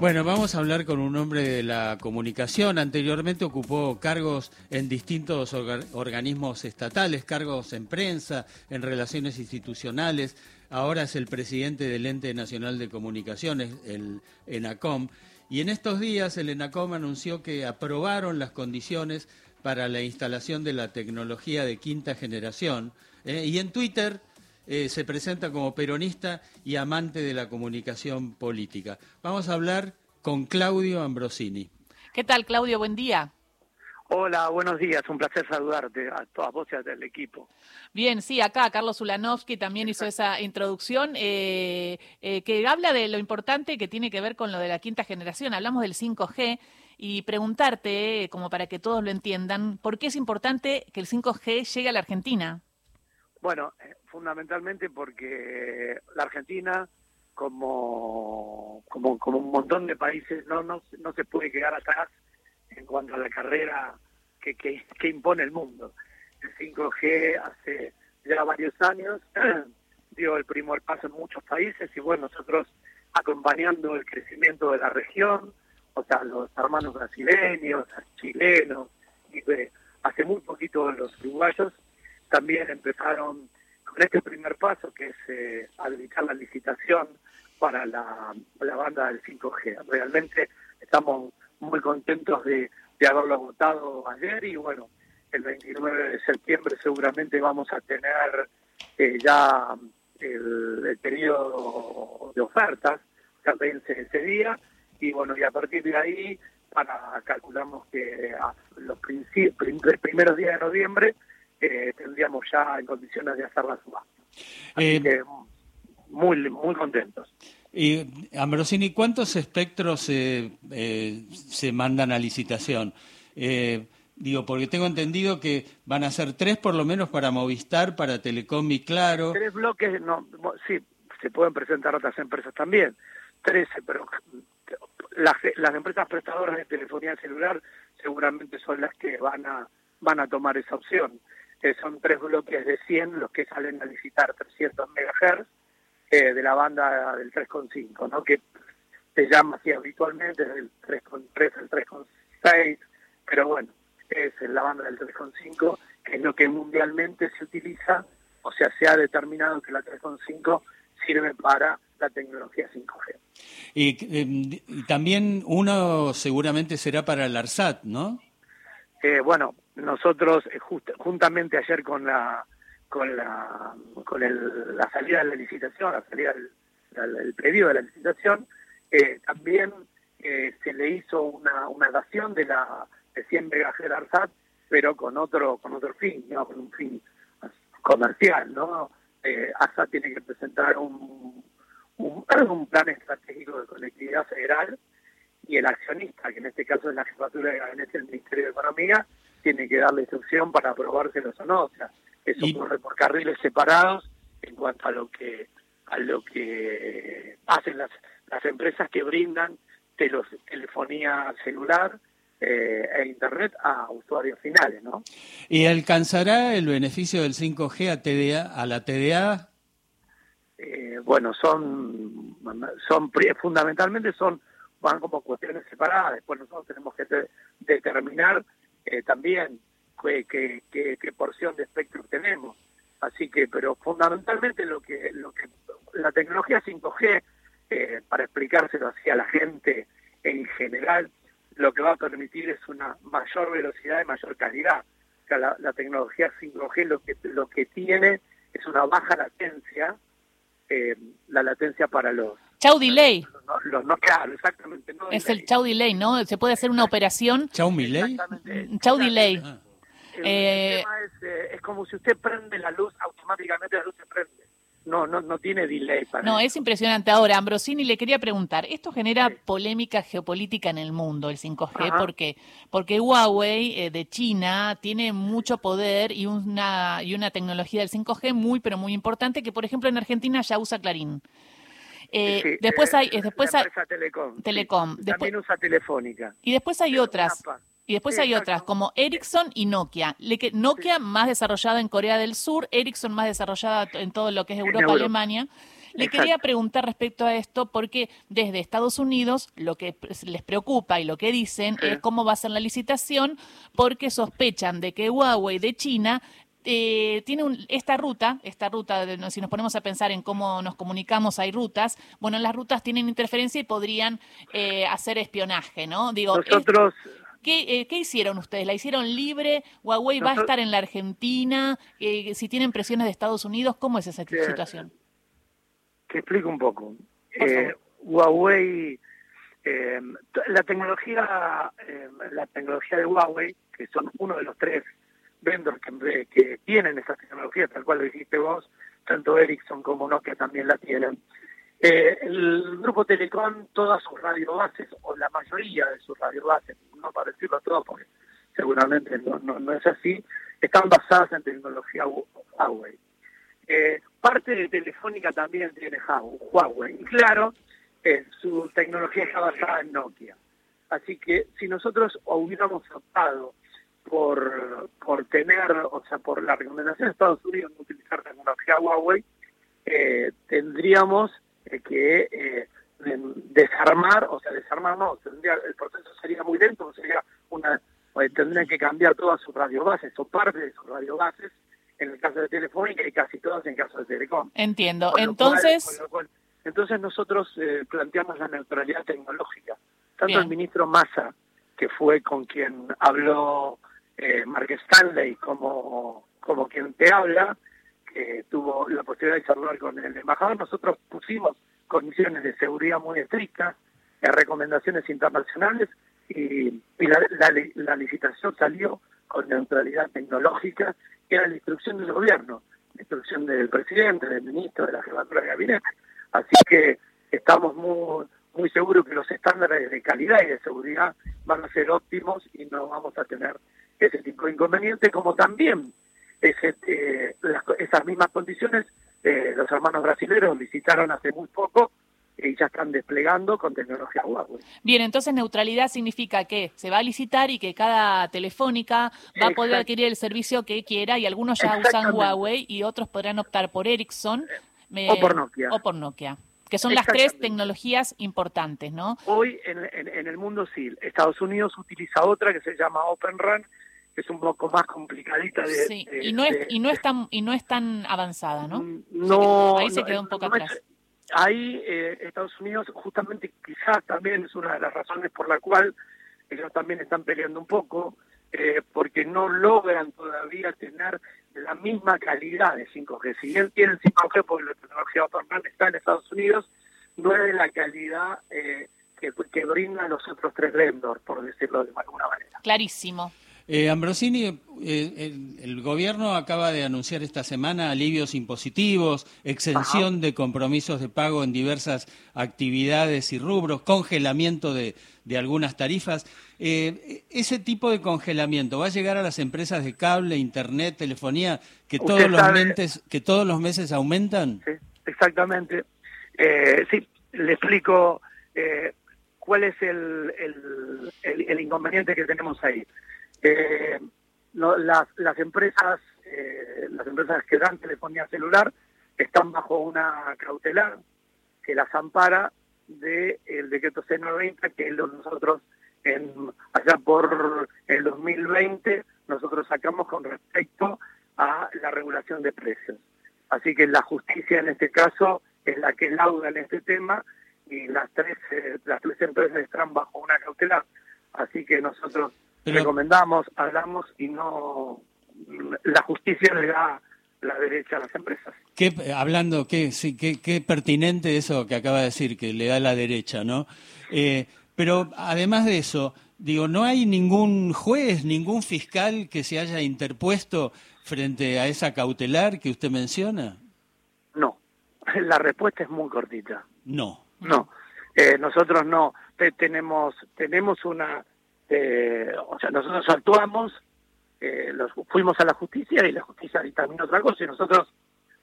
Bueno, vamos a hablar con un hombre de la comunicación. Anteriormente ocupó cargos en distintos organismos estatales, cargos en prensa, en relaciones institucionales. Ahora es el presidente del Ente Nacional de Comunicaciones, el ENACOM. Y en estos días el ENACOM anunció que aprobaron las condiciones para la instalación de la tecnología de quinta generación. ¿eh? y en Twitter eh, se presenta como peronista y amante de la comunicación política. Vamos a hablar con Claudio Ambrosini. ¿Qué tal, Claudio? Buen día. Hola, buenos días. Un placer saludarte a todas vos y del equipo. Bien, sí, acá Carlos Ulanovsky también hizo esa introducción eh, eh, que habla de lo importante que tiene que ver con lo de la quinta generación. Hablamos del 5G y preguntarte, como para que todos lo entiendan, ¿por qué es importante que el 5G llegue a la Argentina? Bueno, fundamentalmente porque la Argentina, como, como, como un montón de países, no, no, no se puede quedar atrás en cuanto a la carrera que, que, que impone el mundo. El 5G hace ya varios años dio el primer paso en muchos países y bueno, nosotros acompañando el crecimiento de la región, o sea, los hermanos brasileños, chilenos, y hace muy poquito los uruguayos también empezaron con este primer paso, que es eh, habilitar la licitación para la, banda del 5G. Realmente estamos muy contentos de, haberlo votado ayer y bueno, el 29 de septiembre seguramente vamos a tener eh, ya el, periodo de ofertas, que vence ese día y bueno, y a partir de ahí para calculamos que a los primeros días de noviembre eh, tendríamos ya en condiciones de hacer la subasta. Así eh, que muy, muy contentos. Y Ambrosini, ¿cuántos espectros eh, se mandan a licitación? digo, porque tengo entendido que van a ser tres por lo menos para Movistar, para Telecom y Claro. Tres bloques, no, sí, se pueden presentar otras empresas también, trece, pero las, las empresas prestadoras de telefonía celular seguramente son las que van a van a tomar esa opción que son tres bloques de 100 los que salen a licitar 300 MHz eh, de la banda del 3.5, ¿no? que se llama así habitualmente, el 3.3, el 3.6, pero bueno, es la banda del 3.5, que es lo que mundialmente se utiliza, o sea, se ha determinado que la 3.5 sirve para la tecnología 5G. Y, y, también uno seguramente será para el ARSAT, ¿no? Eh, bueno, nosotros eh, juntamente ayer con la con la con el, la salida de la licitación, la salida del pedido de la licitación, eh, también eh, se le hizo una, una dación de la de 100 MHz ARSAT, pero con otro con otro fin, no con un fin comercial, ¿no? Eh, ARSAT tiene que presentar un, un, un plan estratégico de conectividad federal y el accionista, que en este caso es la jefatura de gabinete del Ministerio de Economía, tiene que darle instrucción para aprobárselos o no. O sea, eso ocurre por carriles separados en cuanto a lo que a lo que hacen las, las empresas que brindan telos, telefonía celular eh, e internet a usuarios finales, ¿no? ¿Y alcanzará el beneficio del 5G a TDA a la TDA? Eh, bueno, son son fundamentalmente son van como cuestiones separadas. Después nosotros tenemos que determinar eh, también qué, qué, porción de espectro tenemos. Así que, pero fundamentalmente lo que, lo que la tecnología 5G, eh, para explicárselo así a la gente en general, lo que va a permitir es una mayor velocidad y mayor calidad. O sea, la, tecnología 5G lo que, lo que tiene es una baja latencia, eh, la latencia para los Chau delay. Los, no, claro, exactamente. es el chau delay, ¿no? Se puede hacer una operación. Chau delay. Chau delay. Eh, eh, es, como si usted prende la luz, automáticamente la luz se prende. No, no, no tiene delay para No, es impresionante. Ahora, Ambrosini, le quería preguntar, ¿esto genera polémica geopolítica en el mundo, el 5G? ¿Por qué? Porque Huawei eh, de China tiene mucho poder y una, y una tecnología del 5G muy, pero muy importante que, por ejemplo, en Argentina ya usa Clarín. Eh, después hay, después hay Telecom. Telecom. También usa Telefónica. Y después hay otras. Y después hay otras, como Ericsson y Nokia. Nokia más desarrollada en Corea del Sur, Ericsson más desarrollada en todo lo que es Europa, Alemania. Le quería preguntar respecto a esto, porque desde Estados Unidos lo que les preocupa y lo que dicen es cómo va a ser la licitación, porque sospechan de que Huawei de China eh, tiene esta ruta, esta ruta, si nos ponemos a pensar en cómo nos comunicamos, hay rutas, bueno, las rutas tienen interferencia y podrían eh, hacer espionaje, ¿no? Digo, nosotros... ¿Qué, eh, ¿Qué, hicieron ustedes? ¿La hicieron libre? ¿Huawei va a estar en la Argentina? si tienen presiones de Estados Unidos, ¿cómo es esa situación? Te explico un poco. Huawei, la tecnología, la tecnología de Huawei, que son uno de los tres vendors que, que tienen esas tecnologías, tal cual lo dijiste vos, tanto Ericsson como Nokia también la tienen. Eh, el grupo Telecom, todas sus radiobases, o la mayoría de sus radiobases, no para decirlo todo porque seguramente no, no, es así, están basadas en tecnología Huawei. Eh, parte de Telefónica también tiene Huawei. Y claro, eh, su tecnología está basada en Nokia. Así que si nosotros hubiéramos optado por, por tener, o sea, por la recomendación de Estados Unidos de utilizar tecnología Huawei, eh, tendríamos eh, que eh, desarmar, o sea, desarmar no, tendría, el proceso sería muy lento, sería una, tendrían que cambiar todas sus radiobases o parte de sus radiobases, en el caso de Telefónica y casi todas en el caso de Telecom. Entiendo. Entonces... entonces nosotros planteamos la neutralidad tecnológica. Tanto el ministro Massa, que fue con quien habló eh, Mark Stanley como, como quien te habla, que tuvo la posibilidad de hablar con el embajador, nosotros pusimos condiciones de seguridad muy estrictas, eh, recomendaciones internacionales y, la, licitación salió con neutralidad tecnológica, que era la instrucción del gobierno, la instrucción del presidente, del ministro, de la jefatura de gabinete. Así que estamos muy, muy seguros que los estándares de calidad y de seguridad van a ser óptimos y no vamos a tener ese tipo de inconveniente, como también ese, eh, esas mismas condiciones eh, los hermanos brasileños visitaron hace muy poco y ya están desplegando con tecnología Huawei. Bien, entonces neutralidad significa que se va a licitar y que cada telefónica va a poder adquirir el servicio que quiera y algunos ya usan Huawei y otros podrán optar por Ericsson o por Nokia. O por Nokia que son las tres tecnologías importantes, ¿no? Hoy en, en, el mundo sí, Estados Unidos utiliza otra que se llama Open RAN, es un poco más complicadita de, sí. y no es y no es tan y no es tan avanzada no mm, no ahí se quedó un poco atrás. Ahí eh, Estados Unidos justamente quizás también es una de las razones por la cual ellos también están peleando un poco eh, porque no logran todavía tener la misma calidad de 5G si bien tienen 5G porque la tecnología Open está en Estados Unidos no es de la calidad eh, que, que brindan los otros tres vendors por decirlo de alguna manera. Clarísimo eh, Ambrosini, eh, el, gobierno acaba de anunciar esta semana alivios impositivos, exención de compromisos de pago en diversas actividades y rubros, congelamiento de, algunas tarifas. Eh, ¿Ese tipo de congelamiento va a llegar a las empresas de cable, internet, telefonía, que todos, los meses, que todos los meses aumentan? Sí, exactamente. sí, le explico cuál es el, el inconveniente que tenemos ahí. Eh, las, las empresas eh, las empresas que dan telefonía celular están bajo una cautelar que las ampara del el decreto C90 que nosotros en, allá por el 2020 nosotros sacamos con respecto a la regulación de precios. Así que la justicia en este caso es la que lauda en este tema y las tres, eh, las tres empresas están bajo una cautelar. Así que nosotros recomendamos, hablamos y no la justicia le da la derecha a las empresas. Qué, hablando, qué, sí, qué, qué pertinente eso que acaba de decir, que le da la derecha, ¿no? Eh, pero además de eso, digo, ¿no hay ningún juez, ningún fiscal que se haya interpuesto frente a esa cautelar que usted menciona? No, la respuesta es muy cortita. No. No, eh, nosotros no tenemos tenemos una eh, o sea, nosotros actuamos, eh, los, fuimos a la justicia y la justicia dictaminó otra cosa y nosotros,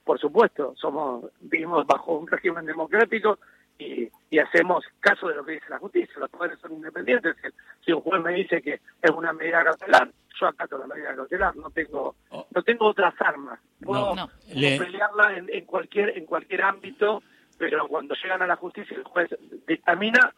por supuesto, somos vivimos bajo un régimen democrático y, hacemos caso de lo que dice la justicia, los poderes son independientes. Si un juez me dice que es una medida cautelar, yo acato la medida cautelar, no tengo oh. no tengo otras armas. Puedo, pelearla en, cualquier en cualquier ámbito pero cuando llegan a la justicia y el juez dictamina,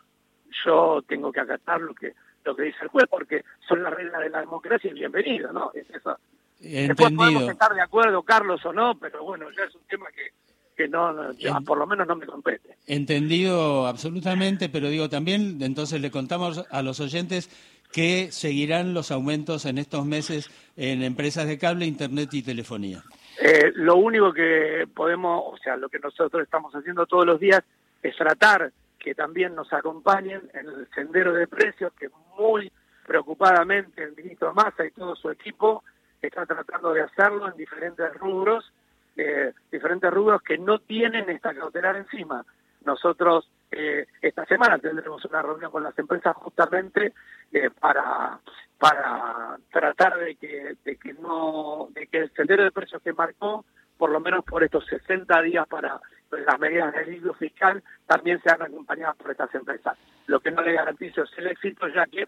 yo tengo que acatar lo que lo que dice el juez porque son las reglas de la democracia y bienvenido, ¿no? Es eso. Entendido. Después podemos estar de acuerdo, Carlos, o no, pero bueno, ya es un tema que, que no, no ya por lo menos no me compete. Entendido absolutamente, pero digo también, entonces le contamos a los oyentes que seguirán los aumentos en estos meses en empresas de cable, internet y telefonía. Eh, lo único que podemos, o sea, lo que nosotros estamos haciendo todos los días es tratar que también nos acompañen en el sendero de precios, que muy preocupadamente el ministro Massa y todo su equipo está tratando de hacerlo en diferentes rubros, eh, diferentes rubros que no tienen esta cautelar encima. Nosotros eh, esta semana tendremos una reunión con las empresas justamente eh, para para tratar de que de que no de que el sendero de precios que marcó por lo menos por estos 60 días para las medidas de alivio fiscal también sean acompañadas por estas empresas. Lo que no le garantizo es el éxito, ya que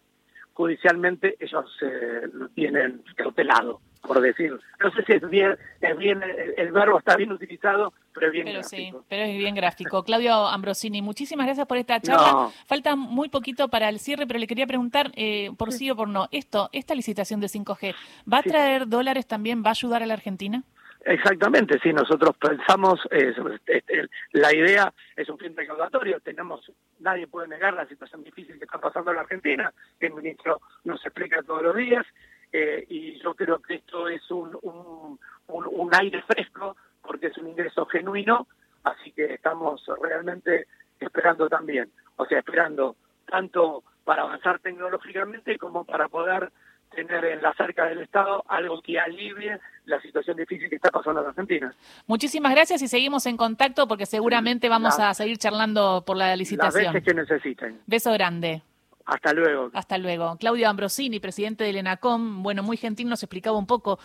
judicialmente ellos eh, lo tienen cautelado, por decir. No sé si es bien, es bien el, verbo está bien utilizado, pero es bien pero gráfico. Sí, pero es bien gráfico. Claudio Ambrosini, muchísimas gracias por esta charla. No. Falta muy poquito para el cierre, pero le quería preguntar, eh, por sí o por no, esto, esta licitación de 5G, ¿va a Sí. traer dólares también? ¿Va a ayudar a la Argentina? Exactamente, sí, nosotros pensamos, eh, este, la idea es un fin recaudatorio, tenemos, nadie puede negar la situación difícil que está pasando en la Argentina, el ministro nos explica todos los días, eh, y yo creo que esto es un, un, un, un aire fresco, porque es un ingreso genuino, así que estamos realmente esperando también, o sea, esperando tanto para avanzar tecnológicamente como para poder tener en la cerca del Estado algo que alivie la situación difícil que está pasando en Argentina. Muchísimas gracias y seguimos en contacto porque seguramente vamos La- a seguir charlando por la Las licitación. veces que necesiten. Beso grande. Hasta luego. Hasta luego. Claudio Ambrosini, presidente del ENACOM, bueno, muy gentil, nos explicaba un poco